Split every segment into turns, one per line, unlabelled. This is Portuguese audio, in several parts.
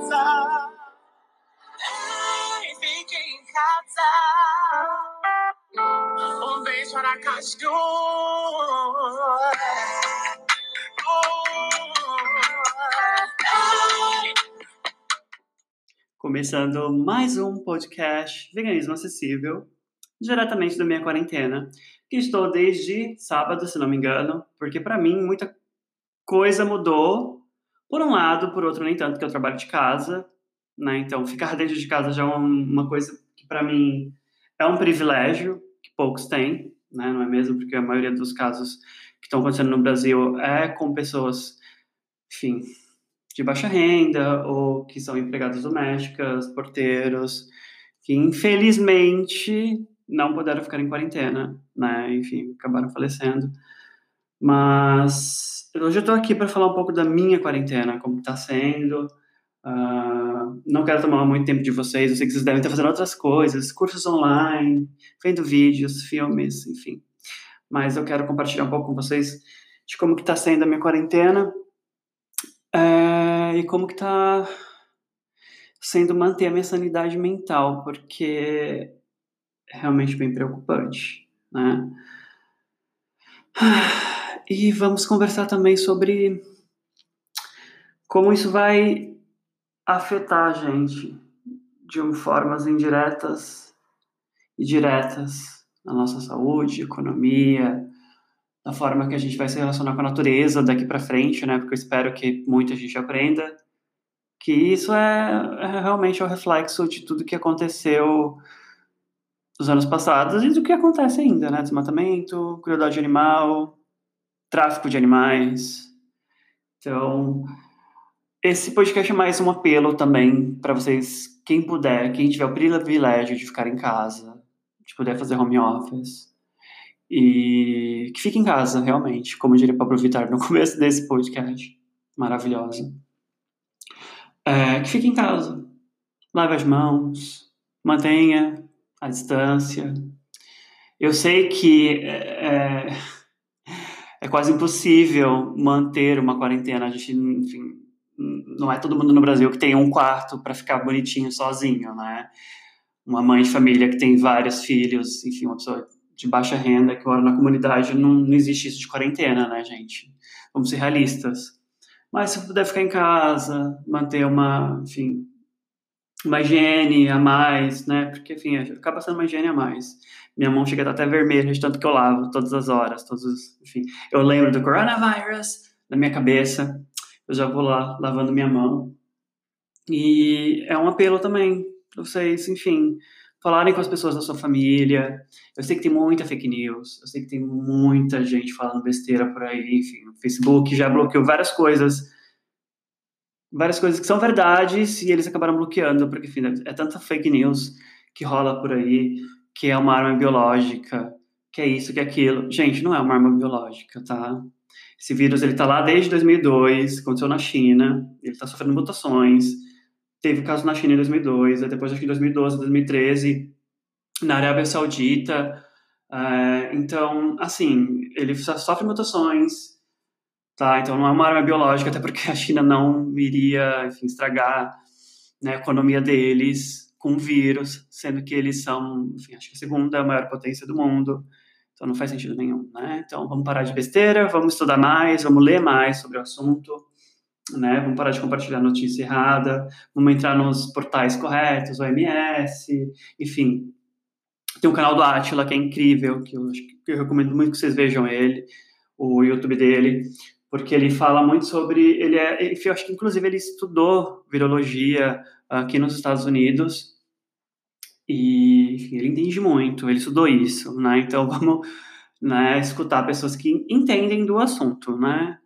casa. Fique em casa. Um beijo. Começando mais um podcast Veganismo Acessível, diretamente da minha quarentena, que estou desde sábado, se não me engano, porque para mim muita coisa mudou. Por um lado, por outro, nem tanto, que eu trabalho de casa, né? Então, ficar dentro de casa já é uma coisa que para mim é um privilégio que poucos têm, né? Não é mesmo? Porque a maioria dos casos que estão acontecendo no Brasil é com pessoas, enfim, de baixa renda ou que são empregadas domésticas, porteiros, que infelizmente não puderam ficar em quarentena, né? Enfim, acabaram falecendo. Mas hoje eu estou aqui para falar um pouco da minha quarentena, como está sendo. Uh, não quero tomar muito tempo de vocês, eu sei que vocês devem estar fazendo outras coisas, cursos online, vendo vídeos, filmes, enfim. Mas eu quero compartilhar um pouco com vocês de como que está sendo a minha quarentena é, e como que está sendo manter a minha sanidade mental, porque é realmente bem preocupante, né? E vamos conversar também sobre como isso vai afetar a gente de formas indiretas e diretas na nossa saúde, economia, na forma que a gente vai se relacionar com a natureza daqui para frente, né? Porque eu espero que muita gente aprenda que isso é, é realmente o reflexo de tudo que aconteceu nos anos passados e do que acontece ainda, né? Desmatamento, crueldade animal, tráfico de animais. Então, esse podcast é mais um apelo também para vocês, quem puder, quem tiver o privilégio de ficar em casa, de poder fazer home office. E que fique em casa, realmente, como diria Pablo Vittar no começo desse podcast. Maravilhosa. É, que fique em casa. Lave as mãos. Mantenha a distância. Eu sei que é, é, é quase impossível manter uma quarentena. A gente, enfim, não é todo mundo no Brasil que tem um quarto para ficar bonitinho sozinho, né? Uma mãe de família que tem vários filhos, enfim, uma pessoa de baixa renda que mora na comunidade, não, não existe isso de quarentena, né, gente? Vamos ser realistas. Mas se puder ficar em casa, manter uma, enfim, uma higiene a mais, né? Porque, enfim, acaba sendo uma higiene a mais. Minha mão chega até vermelha de tanto que eu lavo todas as horas, todos os, enfim. Eu lembro do coronavírus na minha cabeça, eu já vou lá lavando minha mão. E é um apelo também vocês, enfim, falarem com as pessoas da sua família. Eu sei que tem muita fake news, eu sei que tem muita gente falando besteira por aí, enfim, o Facebook já bloqueou várias coisas várias coisas que são verdades e eles acabaram bloqueando, porque, enfim, é tanta fake news que rola por aí, que é uma arma biológica, que é isso, que é aquilo. Gente, não é uma arma biológica, tá? Esse vírus, ele tá lá desde 2002, aconteceu na China, ele tá sofrendo mutações, teve caso na China em 2002, depois acho que em 2012, 2013, na Arábia Saudita, uh, então, assim, ele sofre mutações, Tá? Então não é uma arma biológica, até porque a China não iria enfim, estragar né, a economia deles com vírus, sendo que eles são, enfim, acho que a segunda maior potência do mundo. Então não faz sentido nenhum, né? Então vamos parar de besteira, vamos estudar mais, vamos ler mais sobre o assunto, né? Vamos parar de compartilhar notícia errada, vamos entrar nos portais corretos, OMS, enfim. Tem um canal do Atila que é incrível, que eu, que eu recomendo muito que vocês vejam ele, o YouTube dele porque ele fala muito sobre. Ele é, eu acho que inclusive ele estudou virologia aqui nos Estados Unidos e enfim, ele entende muito, ele estudou isso, né? Então vamos né, escutar pessoas que entendem do assunto, né?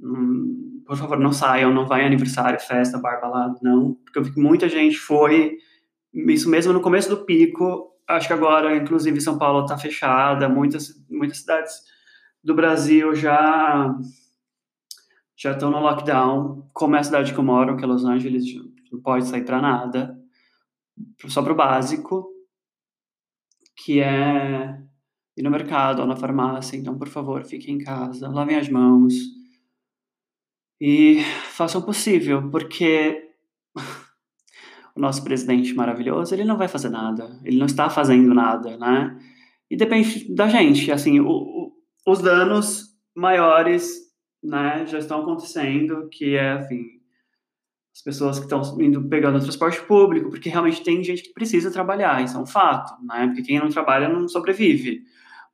Hum, por favor, não saiam, não vai aniversário, festa, barba lá, não, porque eu vi que muita gente foi, isso mesmo no começo do pico, acho que agora, inclusive, São Paulo está fechada, muitas, muitas cidades do Brasil já já estão no lockdown, como é a cidade que eu moro, que é Los Angeles, não pode sair para nada, só para o básico, que é ir no mercado ou na farmácia. Então, por favor, fiquem em casa, lavem as mãos e façam o possível, porque o nosso presidente maravilhoso, ele não vai fazer nada, ele não está fazendo nada, né? E depende da gente, assim, o, o, os danos maiores, né, já estão acontecendo, que é, assim, as pessoas que estão indo pegando o transporte público, porque realmente tem gente que precisa trabalhar, isso é um fato, né? Porque quem não trabalha não sobrevive.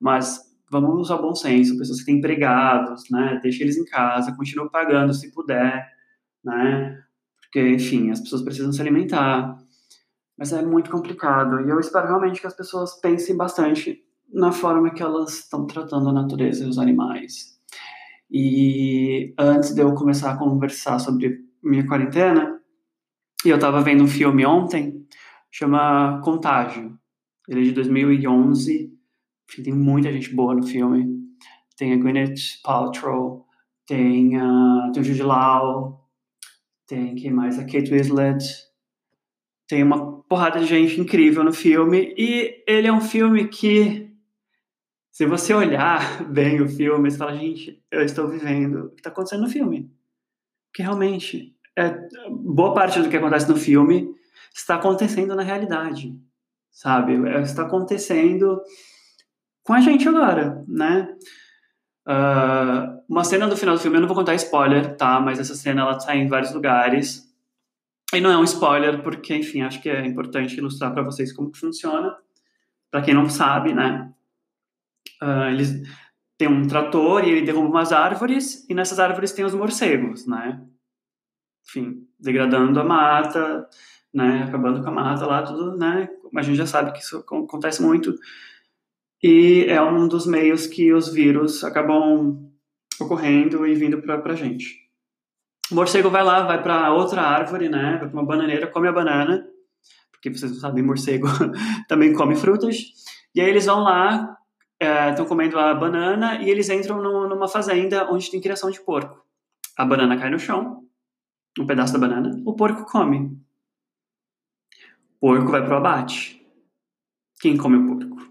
Mas vamos usar bom senso, pessoas que têm empregados, né? Deixa eles em casa, continua pagando se puder, né? Porque, enfim, as pessoas precisam se alimentar. Mas é muito complicado. E eu espero realmente que as pessoas pensem bastante na forma que elas estão tratando a natureza e os animais. E antes de eu começar a conversar sobre minha quarentena, eu estava vendo um filme ontem, chama Contágio. Ele é de 2011. Tem muita gente boa no filme. Tem a Gwyneth Paltrow, tem, tem o Jude Law, tem quem mais? A Kate Winslet. Tem uma porrada de gente incrível no filme. E ele é um filme que, se você olhar bem o filme, você fala, gente, eu estou vivendo o que está acontecendo no filme. Porque realmente, é, boa parte do que acontece no filme está acontecendo na realidade, sabe? É, está acontecendo com a gente agora, né? Uh, uma cena do final do filme, eu não vou contar spoiler, tá? Mas essa cena ela tá em vários lugares. E não é um spoiler, porque, enfim, acho que é importante ilustrar para vocês como que funciona. Para quem não sabe, né? Uh, eles têm um trator e ele derruba umas árvores, e nessas árvores tem os morcegos, né? Enfim, degradando a mata, né? Acabando com a mata lá, tudo, né? Mas a gente já sabe que isso acontece muito e é um dos meios que os vírus acabam ocorrendo e vindo para a gente. O morcego vai lá, vai para outra árvore, né? Vai para uma bananeira, come a banana, porque vocês não sabem, morcego também come frutas. E aí eles vão lá, estão é, comendo a banana e eles entram no, numa fazenda onde tem criação de porco. A banana cai no chão, um pedaço da banana, o porco come. O porco vai pro abate. Quem come o porco?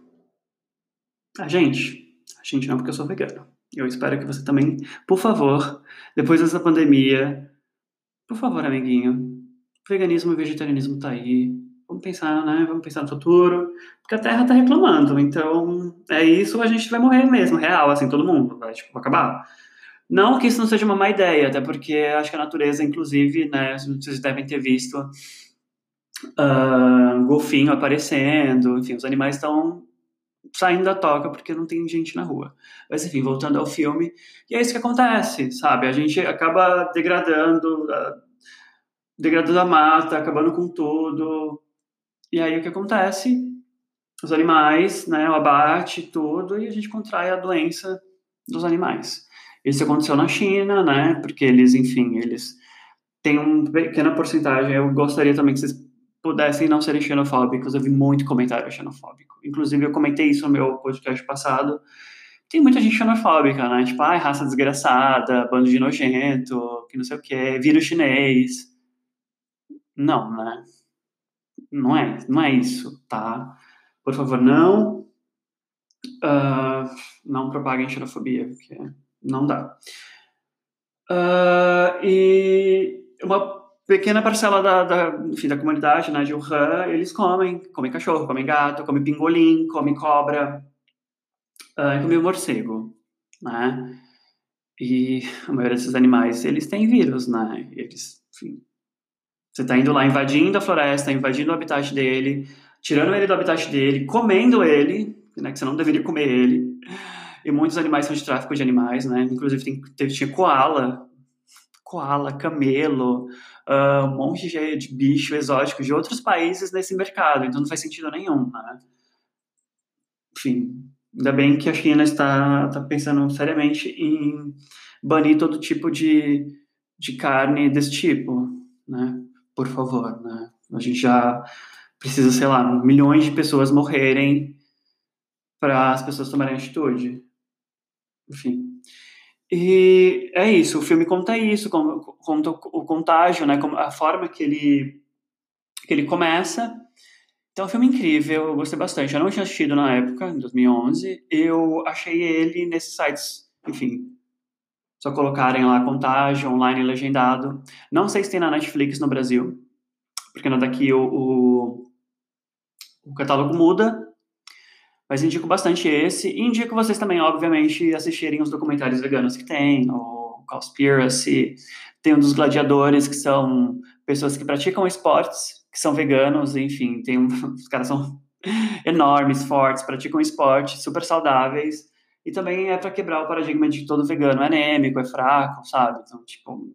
A gente. A gente não, porque eu sou vegano. Eu espero que você também, por favor, depois dessa pandemia, por favor, amiguinho, veganismo e vegetarianismo tá aí. Vamos pensar, né? Vamos pensar no futuro. Porque a Terra tá reclamando. Então, é isso, a gente vai morrer mesmo, real, assim, todo mundo. Vai, tipo, acabar. Não que isso não seja uma má ideia, até porque acho que a natureza, inclusive, né, vocês devem ter visto uh, golfinho aparecendo, enfim, os animais estão saindo da toca porque não tem gente na rua. Mas enfim, voltando ao filme, e é isso que acontece, sabe? A gente acaba degradando, degradando a mata, acabando com tudo. E aí o que acontece? Os animais, né, o abate, tudo, e a gente contrai a doença dos animais. Isso aconteceu na China, né? Porque eles, enfim, eles têm uma pequena porcentagem. Eu gostaria também que vocês pudessem não serem xenofóbicos. Eu vi muito comentário xenofóbico. Inclusive, eu comentei isso no meu podcast passado. Tem muita gente xenofóbica, né? Tipo, ai, raça desgraçada, bando de nojento, que não sei o quê, vírus chinês. Não, né? Não é, não é isso, tá? Por favor, não. Uh, não propaguem xenofobia, porque não dá. Uh, e uma pequena parcela da, da, enfim, da comunidade né, de Wuhan, eles comem, comem cachorro, comem gato, comem pingolim, comem cobra, uh, comem morcego, né? E a maioria desses animais, eles têm vírus, né? Eles, enfim, você está indo lá invadindo a floresta, invadindo o habitat dele, tirando ele do habitat dele, comendo ele, né, que você não deveria comer ele. E muitos animais são de tráfico de animais, né? Inclusive tem, teve, tinha koala, koala, camelo, uh, um monte de, de bicho exótico de outros países nesse mercado, então não faz sentido nenhum, né? Enfim, ainda bem que a China está, está pensando seriamente em banir todo tipo de, de carne desse tipo, né? Por favor, né? A gente já precisa, sei lá, milhões de pessoas morrerem para as pessoas tomarem atitude. Enfim. E é isso, o filme conta isso, conta o contágio, né, a forma que ele, que ele começa. Então, é um filme incrível, eu gostei bastante. Eu não tinha assistido na época, em 2011. Eu achei ele nesses sites, enfim, só colocarem lá contágio, online legendado. Não sei se tem na Netflix no Brasil, porque daqui o, o, o catálogo muda, mas indico bastante esse. E indico vocês também, obviamente, assistirem os documentários veganos que tem, o Conspiracy, tem um dos gladiadores, que são pessoas que praticam esportes, que são veganos, enfim, tem um, os caras são enormes, fortes, praticam esporte, super saudáveis, e também é para quebrar o paradigma de que todo vegano é anêmico, é fraco, sabe? Então, tipo,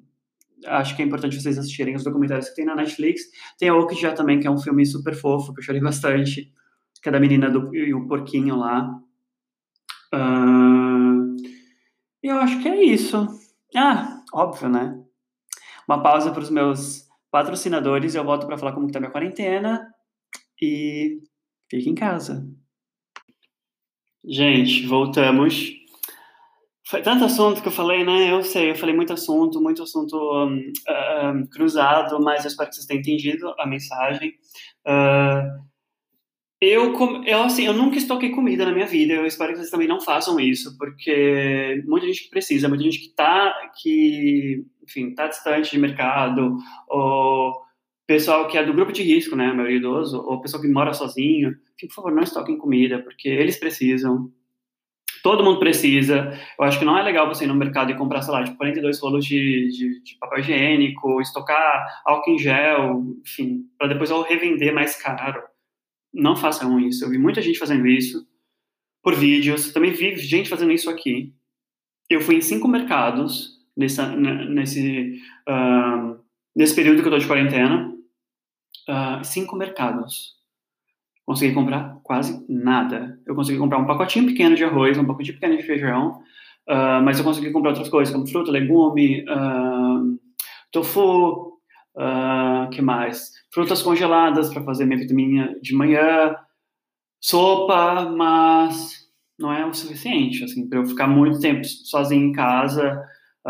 acho que é importante vocês assistirem os documentários que tem na Netflix. Tem o já também, que é um filme super fofo, que eu chorei bastante, que é da menina do, e o porquinho lá. Uh, e eu acho que é isso. Ah, óbvio, né? Uma pausa para os meus patrocinadores eu volto para falar como está minha quarentena. E fique em casa. Gente, voltamos. Foi tanto assunto que eu falei, né? Eu sei, eu falei muito assunto, muito assunto um, uh, cruzado, mas eu espero que vocês tenham entendido a mensagem. Uh, eu, eu, assim, eu nunca estoquei comida na minha vida, eu espero que vocês também não façam isso, porque muita gente precisa, muita gente que tá, que, enfim, tá distante de mercado, ou pessoal que é do grupo de risco, né, maioria idoso, ou pessoal que mora sozinho, por favor, não estoquem comida, porque eles precisam. Todo mundo precisa. Eu acho que não é legal você ir no mercado e comprar, sei lá, tipo, 42 rolos de, de, de papel higiênico, estocar álcool em gel, enfim, para depois eu revender mais caro. Não façam isso. Eu vi muita gente fazendo isso por vídeos. Também vi gente fazendo isso aqui. Eu fui em cinco mercados nessa, nesse, uh, nesse período que eu tô de quarentena uh, cinco mercados. Consegui comprar quase nada. Eu consegui comprar um pacotinho pequeno de arroz, um pacotinho pequeno de feijão, uh, mas eu consegui comprar outras coisas, como fruta, legume, uh, tofu, uh, que mais? Frutas congeladas para fazer minha vitamina de manhã, sopa, mas não é o suficiente, assim, para eu ficar muito tempo sozinho em casa,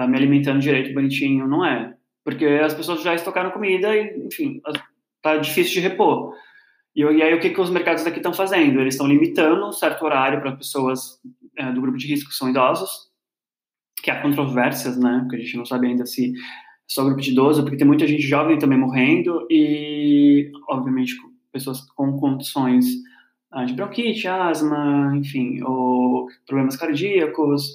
me alimentando direito, bonitinho, não é. Porque as pessoas já estocaram comida e, enfim, tá difícil de repor. E, e aí o que, que os mercados daqui estão fazendo? Eles estão limitando um certo horário para pessoas é, do grupo de risco que são idosos, que há controvérsias, né? Porque a gente não sabe ainda se é só grupo de idoso, porque tem muita gente jovem também morrendo e, obviamente, pessoas com condições ah, de bronquite, asma, enfim, ou problemas cardíacos.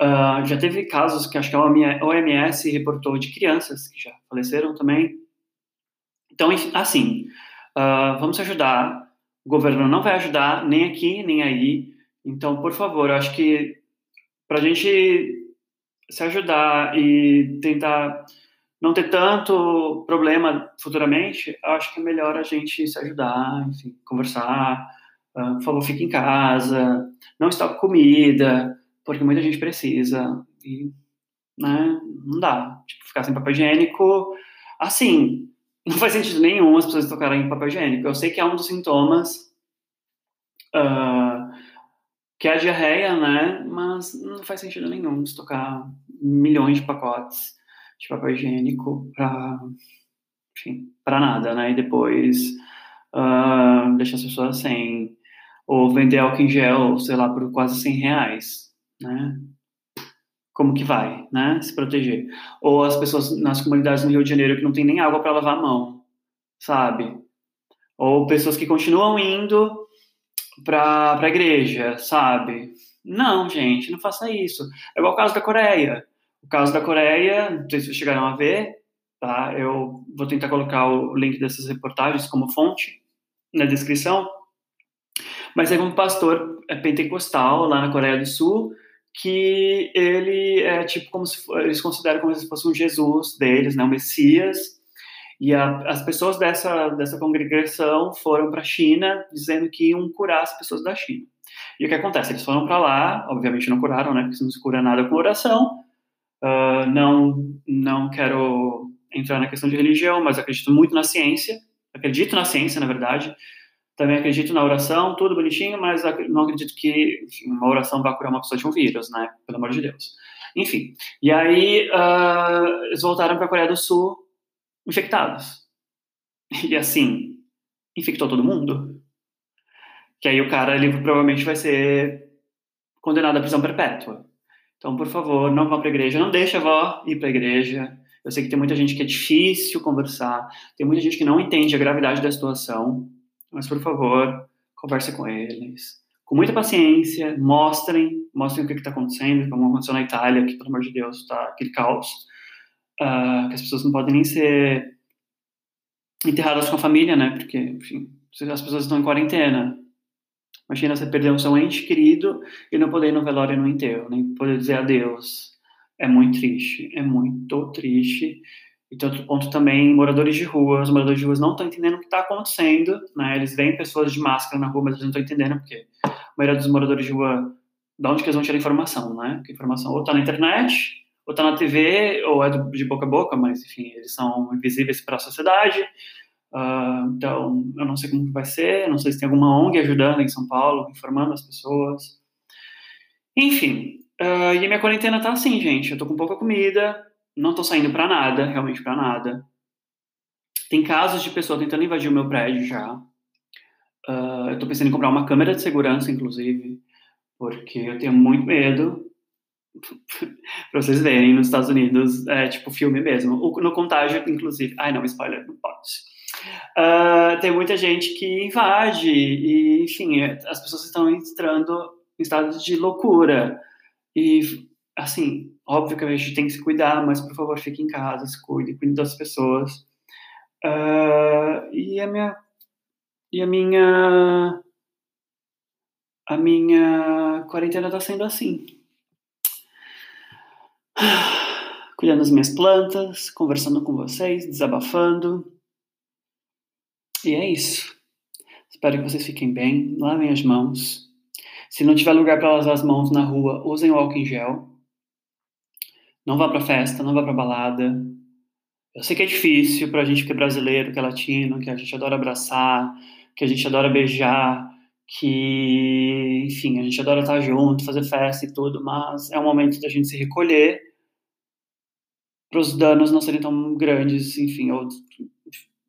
Uh, já teve casos que acho que a OMS reportou de crianças que já faleceram também, então, assim, uh, vamos ajudar. O governo não vai ajudar nem aqui, nem aí. Então, por favor, eu acho que para a gente se ajudar e tentar não ter tanto problema futuramente, eu acho que é melhor a gente se ajudar, enfim, conversar. Uh, por favor, fique em casa, não estoque comida, porque muita gente precisa. E, né, não dá. Tipo, ficar sem papel higiênico. Assim, não faz sentido nenhum as pessoas tocarem em papel higiênico. Eu sei que é um dos sintomas, uh, que é a diarreia, né? Mas não faz sentido nenhum estocar milhões de pacotes de papel higiênico para, enfim, para nada, né? E depois uh, deixar as pessoas sem. Ou vender álcool em gel, sei lá, por quase 100 reais, né? Como que vai, né, se proteger. Ou as pessoas nas comunidades no Rio de Janeiro que não tem nem água para lavar a mão, sabe? Ou pessoas que continuam indo para a igreja, sabe? Não, gente, não faça isso. É igual o caso da Coreia. O caso da Coreia, não sei se vocês chegaram a ver, tá? Eu vou tentar colocar o link dessas reportagens como fonte na descrição. Mas é um pastor é pentecostal lá na Coreia do Sul que ele é tipo como se eles consideram como se fosse um Jesus deles, né, o Messias. E a, as pessoas dessa dessa congregação foram para a China dizendo que iam curar as pessoas da China. E o que acontece? Eles foram para lá, obviamente não curaram, né? Porque não se cura nada com oração. Uh, não não quero entrar na questão de religião, mas acredito muito na ciência. Acredito na ciência, na verdade. Também acredito na oração, tudo bonitinho, mas não acredito que enfim, uma oração vá curar uma pessoa de um vírus, né? Pelo amor de Deus. Enfim. E aí, uh, eles voltaram para a Coreia do Sul infectados. E assim, infectou todo mundo. Que aí o cara, ele provavelmente vai ser condenado à prisão perpétua. Então, por favor, não vá para a igreja. Não deixe a avó ir para a igreja. Eu sei que tem muita gente que é difícil conversar, tem muita gente que não entende a gravidade da situação, mas por favor, converse com eles. Com muita paciência, mostrem, mostrem o que está acontecendo, como aconteceu na Itália, que, pelo amor de Deus, está aquele caos, uh, que as pessoas não podem nem ser enterradas com a família, né? Porque, enfim, as pessoas estão em quarentena. Imagina você perder um seu ente querido e não poder ir no velório e no enterro, nem poder dizer adeus. É muito triste, é muito triste. E tem outro ponto também, moradores de rua. Os moradores de ruas não estão entendendo o que está acontecendo, né? Eles veem pessoas de máscara na rua, mas eles não estão entendendo porque a maioria dos moradores de rua, de onde que eles vão tirar informação, né? Porque informação ou está na internet, ou está na TV, ou é de boca a boca, mas, enfim, eles são invisíveis para a sociedade. Uh, então, eu não sei como vai ser, não sei se tem alguma ONG ajudando em São Paulo, informando as pessoas. Enfim, uh, e a minha quarentena tá assim, gente. Eu tô com pouca comida, não tô saindo para nada, realmente para nada. Tem casos de pessoa tentando invadir o meu prédio já. Uh, eu tô pensando em comprar uma câmera de segurança, inclusive, porque eu tenho muito medo. pra vocês verem, nos Estados Unidos, é tipo filme mesmo. No contágio, inclusive. Ai, não, spoiler, não pode. Uh, tem muita gente que invade e, enfim, as pessoas estão entrando em estado de loucura. E, assim, óbvio que a gente tem que se cuidar, mas, por favor, fique em casa, se cuide, cuide das pessoas. Uh, e a minha... E a minha... A minha quarentena está sendo assim. Cuidando das minhas plantas, conversando com vocês, desabafando e é isso. Espero que vocês fiquem bem. Lavem as mãos. Se não tiver lugar para lavar as mãos na rua, usem o álcool em gel. Não vá para festa, não vá para balada. Eu sei que é difícil para a gente que é brasileiro, que é latino, que a gente adora abraçar, que a gente adora beijar, que, enfim, a gente adora estar junto, fazer festa e tudo, mas é um momento da gente se recolher para os danos não serem tão grandes, enfim, ou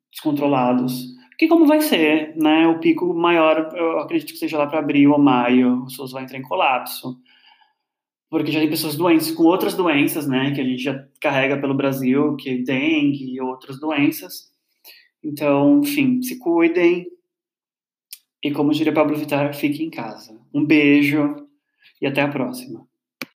descontrolados que como vai ser, né? O pico maior, eu acredito que seja lá para abril ou maio, o SUS vai entrar em colapso. Porque já tem pessoas doentes com outras doenças, né? Que a gente já carrega pelo Brasil, que é dengue e outras doenças. Então, enfim, se cuidem. E como diria Pablo Vittar, fiquem em casa. Um beijo e até a próxima.